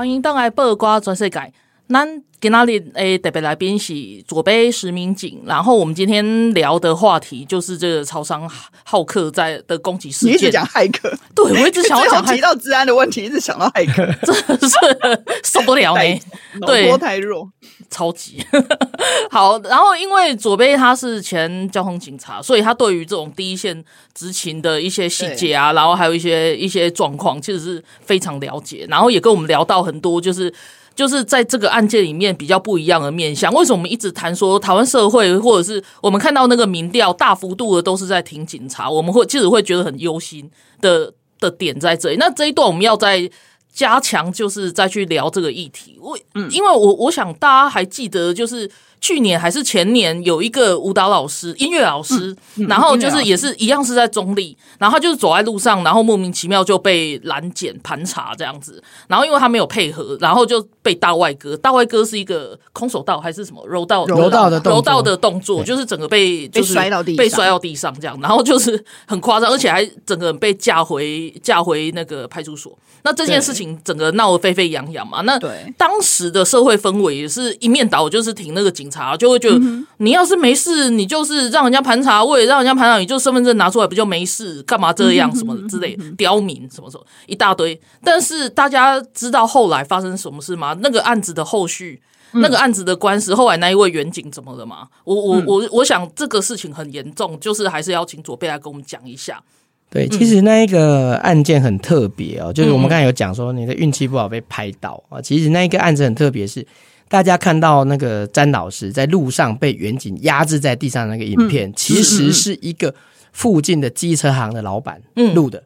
欢迎登来报瓜全世界。那今天诶特别来宾是左杯石民警，然后我们今天聊的话题就是这个超商骇客在的攻击事件。你一直讲骇客，对我一直想要讲提到治安的问题，一直想到骇客，[laughs] 真的是受不了呢。对，脑波太弱，超级 [laughs] 好。然后因为左杯他是前交通警察，所以他对于这种第一线执勤的一些细节啊，然后还有一些一些状况，其实是非常了解。然后也跟我们聊到很多，就是。就是在这个案件里面比较不一样的面向，为什么我们一直谈说台湾社会，或者是我们看到那个民调大幅度的都是在挺警察，我们会其实会觉得很忧心的的点在这里。那这一段我们要再加强，就是再去聊这个议题。我因为我我想大家还记得，就是。去年还是前年，有一个舞蹈老师、音乐老师，嗯、然后就是也是一样是在中立，然后他就是走在路上，然后莫名其妙就被拦检盘查这样子，然后因为他没有配合，然后就被大外哥。大外哥是一个空手道还是什么柔道？柔道的柔道的动作，就是整个被就摔到地被摔到地上这样，然后就是很夸张，而且还整个人被架回架回那个派出所。那这件事情整个闹得沸沸扬扬嘛？那当时的社会氛围也是一面倒，就是挺那个警察，就会觉得你要是没事，你就是让人家盘查，我也让人家盘查，你就身份证拿出来不就没事？干嘛这样什么之类的刁民什么什么一大堆。但是大家知道后来发生什么事吗？那个案子的后续，那个案子的官司，后来那一位远景怎么了吗？我我我我想这个事情很严重，就是还是要请左贝来跟我们讲一下。对，其实那一个案件很特别哦，就是我们刚才有讲说你的运气不好被拍到啊。其实那一个案子很特别，是大家看到那个詹老师在路上被远景压制在地上那个影片，其实是一个附近的机车行的老板录的。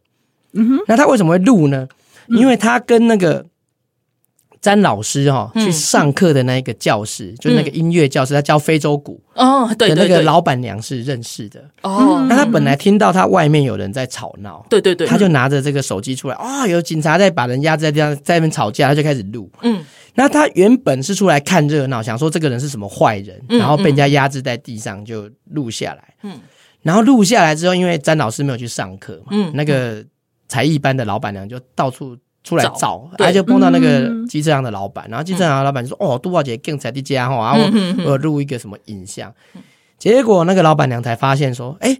嗯哼，那他为什么会录呢？因为他跟那个。詹老师哈、哦、去上课的那一个教室，嗯、就是那个音乐教室，他教非洲鼓哦，对的那个老板娘是认识的哦。那他本来听到他外面有人在吵闹，对对对，他就拿着这个手机出来，啊、哦，有警察在把人压在地上，在那边吵架，他就开始录。嗯，那他原本是出来看热闹，想说这个人是什么坏人，然后被人家压制在地上就录下来。嗯，然后录下来之后，因为詹老师没有去上课嘛，嗯，那个才艺班的老板娘就到处。出来找，他就碰到那个机车行的老板，然后机车行的老板就说：“哦，杜小姐更才的家哈，然后我录一个什么影像。”结果那个老板娘才发现说：“哎，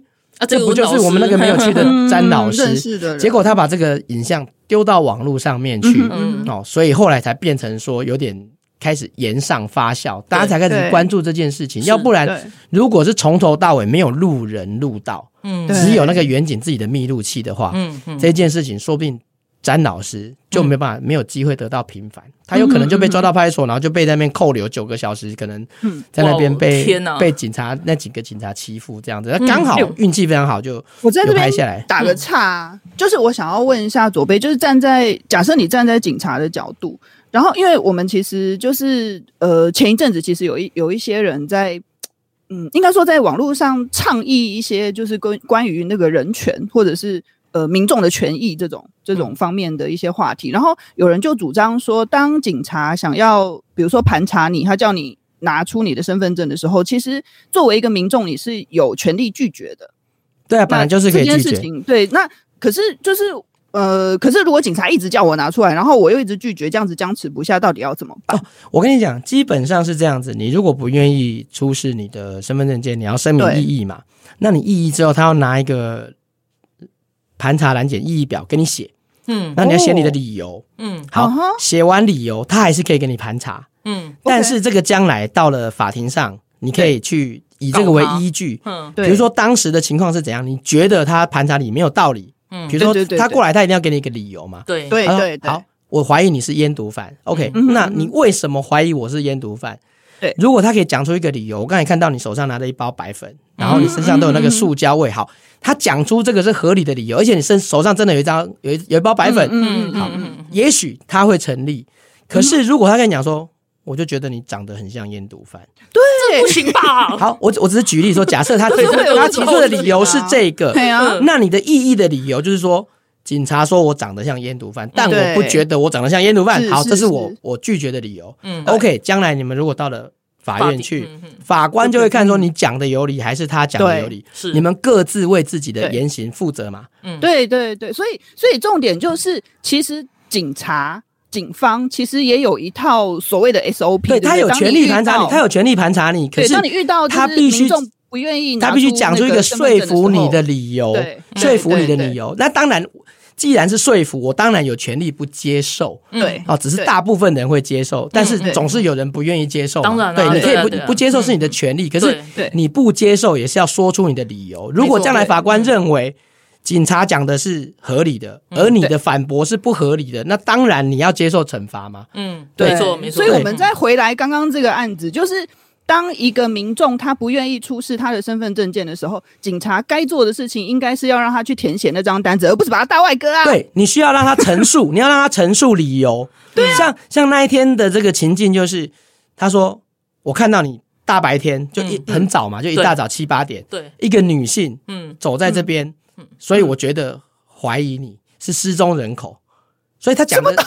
这不就是我们那个没有去的 [laughs] 詹老师？”结果他把这个影像丢到网络上面去，哦，所以后来才变成说有点开始延上发酵，大家才开始关注这件事情。要不然，如果是从头到尾没有路人录到，嗯，只有那个远景自己的密录器的话，嗯，这件事情说不定。詹老师就没办法，没有机会得到平反，他有可能就被抓到派出所，然后就被在那边扣留九个小时，可能在那边被被警察那几个警察欺负这样子。他刚好运气非常好，就我在这边拍下来。打个岔，就是我想要问一下左贝，就是站在假设你站在警察的角度，然后因为我们其实就是呃前一阵子其实有一有一些人在嗯，应该说在网络上倡议一些就是关关于那个人权或者是。呃，民众的权益这种这种方面的一些话题，嗯、然后有人就主张说，当警察想要比如说盘查你，他叫你拿出你的身份证的时候，其实作为一个民众，你是有权利拒绝的。对啊，本来就是可以拒绝。这件事情，对，那可是就是呃，可是如果警察一直叫我拿出来，然后我又一直拒绝，这样子僵持不下，到底要怎么办？哦，我跟你讲，基本上是这样子，你如果不愿意出示你的身份证件，你要声明异议嘛，那你异议之后，他要拿一个。盘查拦检异议表给你写，嗯，那你要写你的理由，嗯，好，写完理由，他还是可以给你盘查，嗯，但是这个将来到了法庭上，你可以去以这个为依据，嗯，比如说当时的情况是怎样，你觉得他盘查你没有道理，嗯，比如说他过来，他一定要给你一个理由嘛，对。对对，好，我怀疑你是烟毒犯，OK，那你为什么怀疑我是烟毒贩？对，如果他可以讲出一个理由，我刚才看到你手上拿着一包白粉，然后你身上都有那个塑胶味，好。他讲出这个是合理的理由，而且你身手上真的有一张有一有一包白粉，嗯嗯，好，也许他会成立。可是如果他跟你讲说，我就觉得你长得很像烟毒贩，对，不行吧？[laughs] 好，我我只是举例说，假设他 [laughs] 提出他提出的理由是这个，对啊，那你的异议的理由就是说，警察说我长得像烟毒贩，但我不觉得我长得像烟毒贩。好，这是我我拒绝的理由。嗯，OK，将来你们如果到了。法院去，法官就会看说你讲的有理还是他讲的有理，是你们各自为自己的言行负责嘛？嗯，对对对，所以所以重点就是，其实警察警方其实也有一套所谓的 SOP，对，他有权利盘查你，他有权利盘查你。可是当你遇到他必须不愿意，他必须讲出一个说服你的理由，说服你的理由。那当然。既然是说服我，当然有权利不接受。对，哦，只是大部分人会接受，但是总是有人不愿意接受。当然，对，你可以不不接受是你的权利，可是你不接受也是要说出你的理由。如果将来法官认为警察讲的是合理的，而你的反驳是不合理的，那当然你要接受惩罚嘛。嗯，没错，没错。所以我们再回来刚刚这个案子，就是。当一个民众他不愿意出示他的身份证件的时候，警察该做的事情应该是要让他去填写那张单子，而不是把他大外哥啊。对，你需要让他陈述，[laughs] 你要让他陈述理由。对、啊，像像那一天的这个情境，就是他说：“我看到你大白天就一、嗯、很早嘛，就一大早七八点，对，一个女性，嗯，走在这边，嗯，所以我觉得怀疑你是失踪人口。”所以他讲的，啊、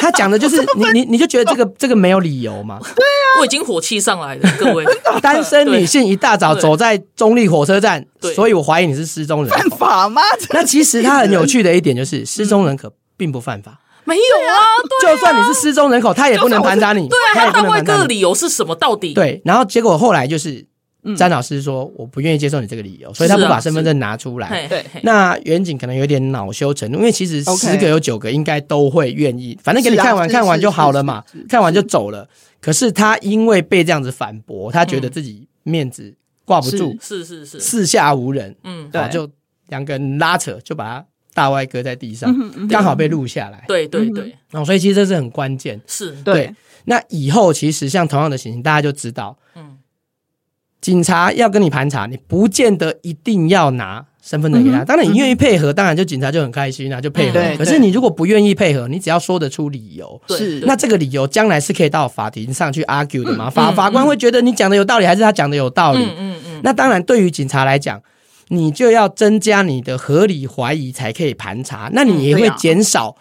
他讲的就是 [laughs] 你你你就觉得这个这个没有理由吗？对啊，我已经火气上来了，各位，[laughs] 单身女性一大早走在中立火车站，所以我怀疑你是失踪人，犯法吗？[laughs] 那其实他很有趣的一点就是，失踪人口并不犯法，没有啊，就算你是失踪人口，他也不能盘查你，对啊，他大外哥的理由是什么？到底？对，然后结果后来就是。詹老师说：“我不愿意接受你这个理由，所以他不把身份证拿出来。对，那远景可能有点恼羞成怒，因为其实十个有九个应该都会愿意，反正给你看完看完就好了嘛，看完就走了。可是他因为被这样子反驳，他觉得自己面子挂不住，是是是，四下无人，嗯，对，就两个人拉扯，就把他大外搁在地上，刚好被录下来。对对对，然后所以其实这是很关键，是对。那以后其实像同样的情形，大家就知道，嗯。”警察要跟你盘查，你不见得一定要拿身份证给他。当然，你愿意配合，当然就警察就很开心啊，就配合。可是你如果不愿意配合，你只要说得出理由，是那这个理由将来是可以到法庭上去 argue 的嘛？法法官会觉得你讲的有道理，还是他讲的有道理？嗯嗯。那当然，对于警察来讲，你就要增加你的合理怀疑才可以盘查，那你也会减少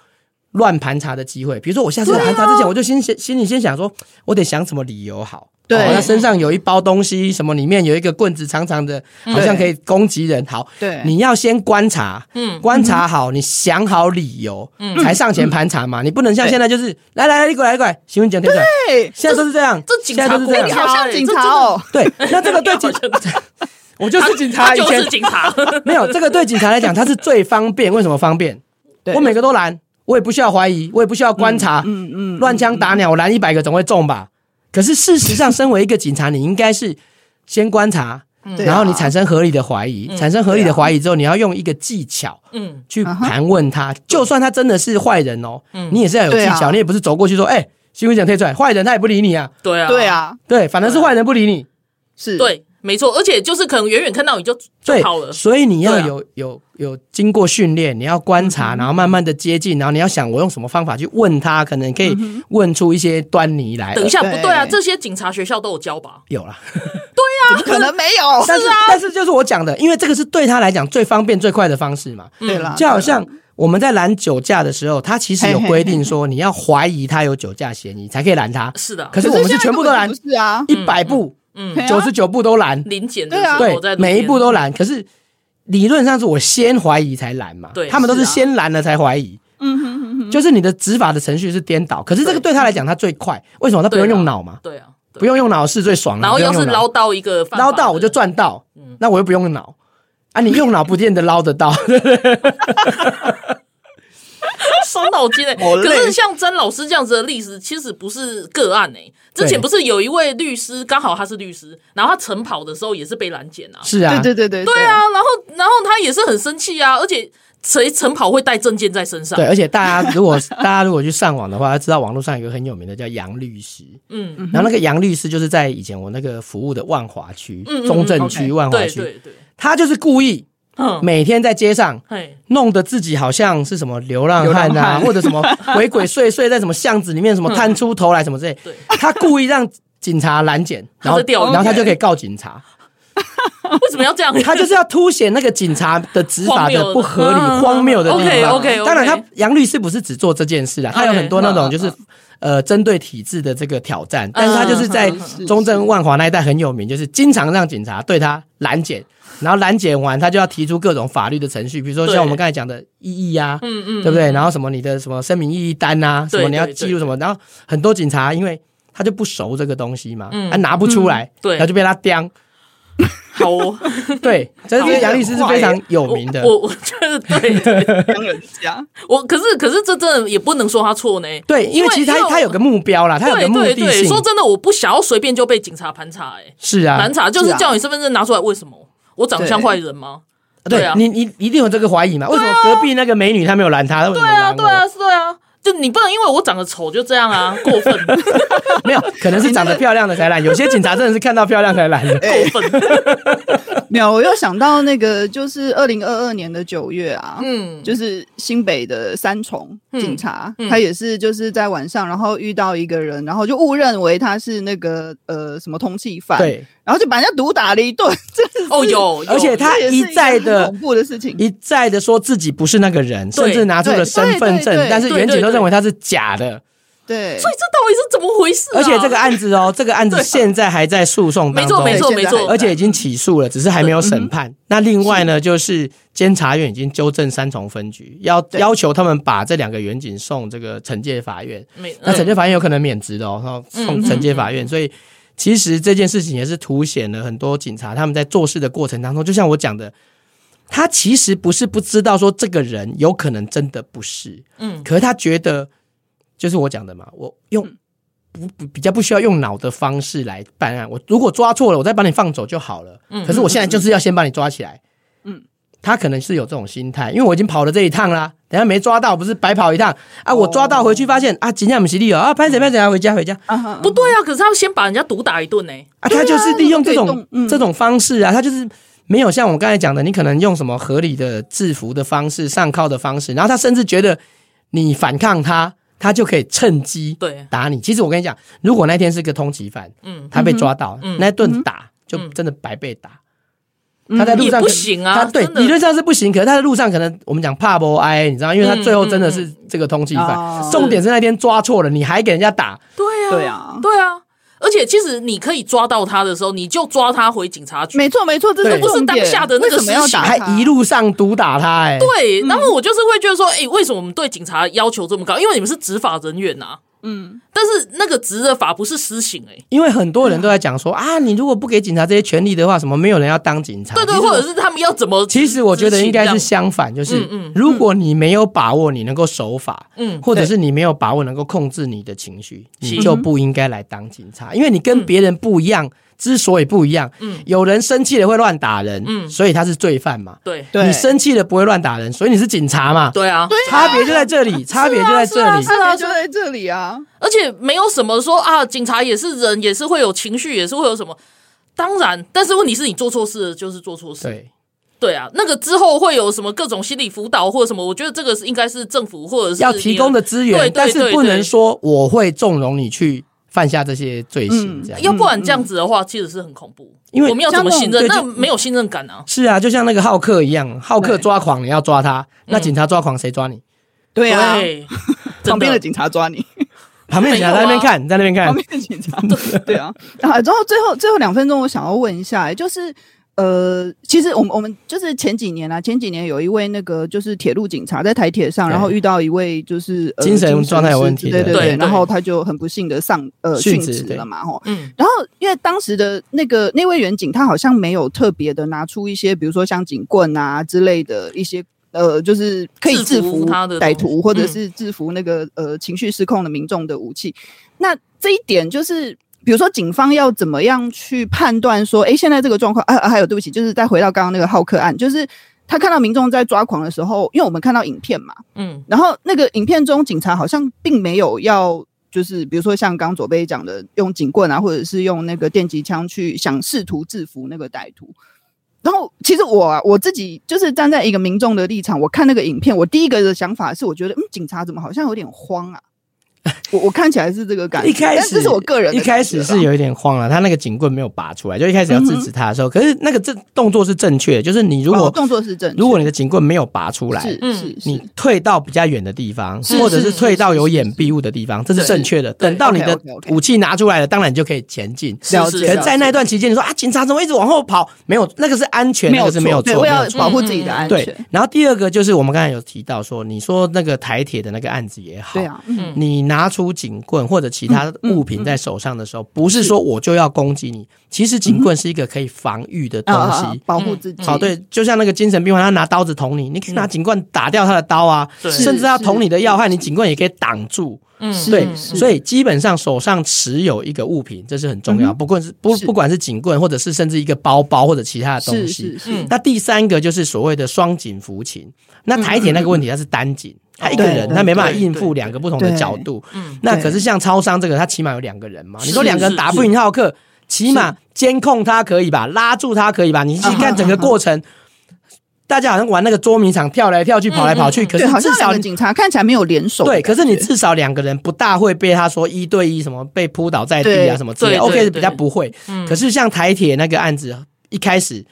乱盘查的机会。比如说，我下次盘查之前，我就心心心里先想说，我得想什么理由好。对，他身上有一包东西，什么里面有一个棍子，长长的，好像可以攻击人。好，对，你要先观察，嗯，观察好，你想好理由，嗯，才上前盘查嘛。你不能像现在就是，来来来，你过来过来，新闻讲对不对？现在都是这样，这警察都是这样，你好像警察哦。对，那这个对警 [laughs] 察，[laughs] 我就是警察，以前警察，[laughs] 没有这个对警察来讲，他是最方便。为什么方便？我每个都拦，我也不需要怀疑，我也不需要观察，嗯嗯，乱枪打鸟，我拦一百个总会中吧。可是事实上，[laughs] 身为一个警察，你应该是先观察，然后你产生合理的怀疑，产生合理的怀疑之后，你要用一个技巧，嗯，去盘问他。就算他真的是坏人哦，你也是要有技巧，你也不是走过去说，哎，新闻讲退出来，坏人他也不理你啊。对啊，对啊，对，反正是坏人不理你，是。对。没错，而且就是可能远远看到你就就好了。所以你要有、啊、有有经过训练，你要观察，然后慢慢的接近，然后你要想我用什么方法去问他，可能可以问出一些端倪来。等一下，不对啊，这些警察学校都有教吧？有啦。[laughs] 对啊，可能没有。[laughs] 但是但是就是我讲的，因为这个是对他来讲最方便最快的方式嘛。对啦，就好像我们在拦酒驾的时候，他其实有规定说，你要怀疑他有酒驾嫌疑才可以拦他。是的，可是我们是全部都拦，是啊，一百步。嗯，九十九步都拦，零检对啊，对，每一步都拦。可是理论上是我先怀疑才拦嘛，对，他们都是先拦了才怀疑。嗯哼哼哼，就是你的执法的程序是颠倒。可是这个对他来讲，他最快，为什么他不用用脑嘛？对啊，不用用脑是最爽的。然后要是捞到一个捞到，我就赚到。那我又不用脑啊，你用脑不见得捞得到。[laughs] [laughs] 伤脑筋哎，可是像詹老师这样子的例子，其实不是个案哎。之前不是有一位律师，刚好他是律师，然后他晨跑的时候也是被拦检啊。是啊，对对对对，对啊。然后然后他也是很生气啊，而且谁晨跑会带证件在身上？对，而且大家如果 [laughs] 大家如果去上网的话，知道网络上有个很有名的叫杨律师，嗯，然后那个杨律师就是在以前我那个服务的万华区、中正区万华区，对对对，他就是故意。每天在街上，弄得自己好像是什么流浪汉啊，或者什么鬼鬼祟祟在什么巷子里面，什么探出头来什么之类。他故意让警察拦截，然后然后他就可以告警察。为什么要这样？他就是要凸显那个警察的执法的不合理、荒谬的地方。OK OK。当然，他杨律师不是只做这件事啊，他有很多那种就是呃针对体制的这个挑战。但是他就是在中正万华那一带很有名，就是经常让警察对他拦检。然后拦截完，他就要提出各种法律的程序，比如说像我们刚才讲的异议呀，嗯嗯，对不对？然后什么你的什么声明异议单呐，什么你要记录什么，然后很多警察因为他就不熟这个东西嘛，他拿不出来，对，然后就被他刁。好，哦，[laughs] 对，这是杨律师是非常有名的。我我觉得对，当人家。我 [laughs] [laughs] 可是可是这真的也不能说他错呢。对，因为其实他他有个目标啦，他有个目的性。说真的，我不想要随便就被警察盘查。哎，是啊，盘查就是叫你身份证拿出来。为什么？我长得像坏人吗？对啊，你你一定有这个怀疑嘛？为什么隔壁那个美女她没有拦他？对啊，对啊，对啊。就你不能因为我长得丑就这样啊，[laughs] 过分。没有，可能是长得漂亮的才拦。有些警察真的是看到漂亮才拦的，[laughs] 过分。[laughs] 没有，我又想到那个，就是二零二二年的九月啊，嗯，就是新北的三重警察，他也是就是在晚上，然后遇到一个人，然后就误认为他是那个呃什么通缉犯，对，然后就把人家毒打了一顿。哦，有，而且他一再的恐怖的事情，一再的说自己不是那个人，甚至拿出了身份证，但是员警都认为他是假的。对，所以这到底是怎么回事？而且这个案子哦，[laughs] 这个案子现在还在诉讼当中，没错没错没错，而且已经起诉了，只是还没有审判。那另外呢，就是监察院已经纠正三重分局，要要求他们把这两个员警送这个惩戒法院。那惩戒法院有可能免职的哦，送惩戒法院。所以其实这件事情也是凸显了很多警察他们在做事的过程当中，就像我讲的，他其实不是不知道说这个人有可能真的不是，嗯，可是他觉得。就是我讲的嘛，我用不不比较不需要用脑的方式来办案。我如果抓错了，我再把你放走就好了。嗯，可是我现在就是要先把你抓起来。嗯，他可能是有这种心态，因为我已经跑了这一趟啦，等下没抓到不是白跑一趟啊？我抓到回去发现啊，今天我们是利哦啊，拍谁拍谁啊，回家回家。不对啊，可是他要先把人家毒打一顿呢。啊，他就是利用这种这种方式啊，他就是没有像我刚才讲的，你可能用什么合理的制服的方式、上铐的方式，然后他甚至觉得你反抗他。他就可以趁机对打你。其实我跟你讲，如果那天是个通缉犯，嗯，他被抓到，那一顿打就真的白被打。他在路上不行啊，他对理论上是不行，可是他在路上可能我们讲怕不挨，你知道，因为他最后真的是这个通缉犯。重点是那天抓错了，你还给人家打，对啊，对啊，对啊。而且其实你可以抓到他的时候，你就抓他回警察局。没错没错，这是不是当下的那个事情？还一路上毒打他，哎，对。然后我就是会觉得说，哎，为什么我们对警察要求这么高？因为你们是执法人员呐。嗯，但是那个执的法不是私刑哎，因为很多人都在讲说啊，你如果不给警察这些权利的话，什么没有人要当警察。对对，或者是他们要怎么？其实我觉得应该是相反，就是如果你没有把握你能够守法，嗯，或者是你没有把握能够控制你的情绪，你就不应该来当警察，因为你跟别人不一样。之所以不一样，嗯，有人生气了会乱打人，嗯，所以他是罪犯嘛，对，你生气了不会乱打人，所以你是警察嘛，对啊，差别就在这里，差别就在这里，差别就在这里。啊，而且没有什么说啊，警察也是人，也是会有情绪，也是会有什么，当然，但是问题是你做错事就是做错事，对，对啊，那个之后会有什么各种心理辅导或者什么，我觉得这个是应该是政府或者是要提供的资源，但是不能说我会纵容你去。犯下这些罪行，这样，要不然这样子的话，其实是很恐怖。因为我们要怎么信任？那没有信任感啊。是啊，就像那个浩克一样，浩克抓狂，你要抓他，那警察抓狂，谁抓你？对啊，[laughs] 旁边的警察抓你，[laughs] 旁边的警察在那边看，在那边看，旁边的警察。对啊，然后最后最后两分钟，我想要问一下，就是。呃，其实我们我们就是前几年啊，前几年有一位那个就是铁路警察在台铁上，然后遇到一位就是精神状态有问题，对对对，然后他就很不幸的上呃殉职了嘛，吼，嗯，然后因为当时的那个那位员警他好像没有特别的拿出一些，比如说像警棍啊之类的一些呃，就是可以制服他的歹徒或者是制服那个呃情绪失控的民众的武器，那这一点就是。比如说，警方要怎么样去判断说，哎，现在这个状况啊，还有对不起，就是再回到刚刚那个浩克案，就是他看到民众在抓狂的时候，因为我们看到影片嘛，嗯，然后那个影片中警察好像并没有要，就是比如说像刚刚左贝讲的，用警棍啊，或者是用那个电击枪去想试图制服那个歹徒。然后，其实我啊，我自己就是站在一个民众的立场，我看那个影片，我第一个的想法是，我觉得，嗯，警察怎么好像有点慌啊？[laughs] 我我看起来是这个感觉，一开始这是我个人，一开始是有一点慌了，他那个警棍没有拔出来，就一开始要制止他的时候，可是那个这动作是正确的，就是你如果动作是正，如果你的警棍没有拔出来，是是，你退到比较远的地方，或者是退到有掩蔽物的地方，这是正确的。等到你的武器拿出来了，当然你就可以前进。了解。可是在那段期间，你说啊，警察怎么一直往后跑？没有，那个是安全，那个是没有错，我要保护自己的安全。对。然后第二个就是我们刚才有提到说，你说那个台铁的那个案子也好，对啊，你拿出警棍或者其他物品在手上的时候，不是说我就要攻击你。其实警棍是一个可以防御的东西，保护自己。好，对，就像那个精神病患，他拿刀子捅你，你可以拿警棍打掉他的刀啊，甚至他捅你的要害，你警棍也可以挡住。嗯，对，所以基本上手上持有一个物品，这是很重要。不管是不不管是警棍，或者是甚至一个包包或者其他的东西。那第三个就是所谓的双警服勤。那台铁那个问题，它是单警。他一个人，他没办法应付两个不同的角度。嗯，那可是像超商这个，他起码有两个人嘛。你说两个人打不赢浩克，起码监控他可以吧？拉住他可以吧？你去看整个过程，大家好像玩那个捉迷藏，跳来跳去，跑来跑去。可是至少警察看起来没有联手。对，可是你至少两个人不大会被他说一对一什么被扑倒在地啊什么之类。OK，比较不会。可是像台铁那个案子，一开始。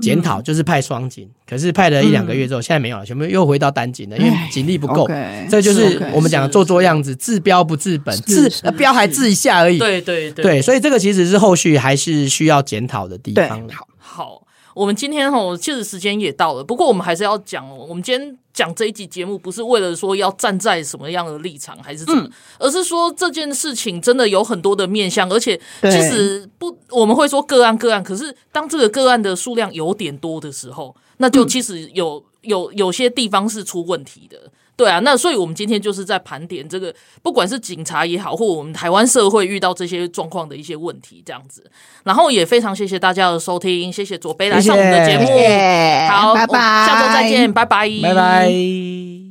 检讨就是派双警，可是派了一两个月之后，现在没有了，全部又回到单警了，因为警力不够。这就是我们讲的做做样子，治标不治本，治标还治一下而已。对对对，所以这个其实是后续还是需要检讨的地方。好，好，我们今天吼，其实时间也到了，不过我们还是要讲哦，我们今天。讲这一集节目不是为了说要站在什么样的立场，还是怎么，嗯、而是说这件事情真的有很多的面向，而且其实不，我们会说个案个案，可是当这个个案的数量有点多的时候，那就其实有有有些地方是出问题的，对啊，那所以我们今天就是在盘点这个，不管是警察也好，或我们台湾社会遇到这些状况的一些问题，这样子，然后也非常谢谢大家的收听，谢谢左贝来上我们的节目，谢谢。好，拜拜，下周再见，拜拜，拜拜。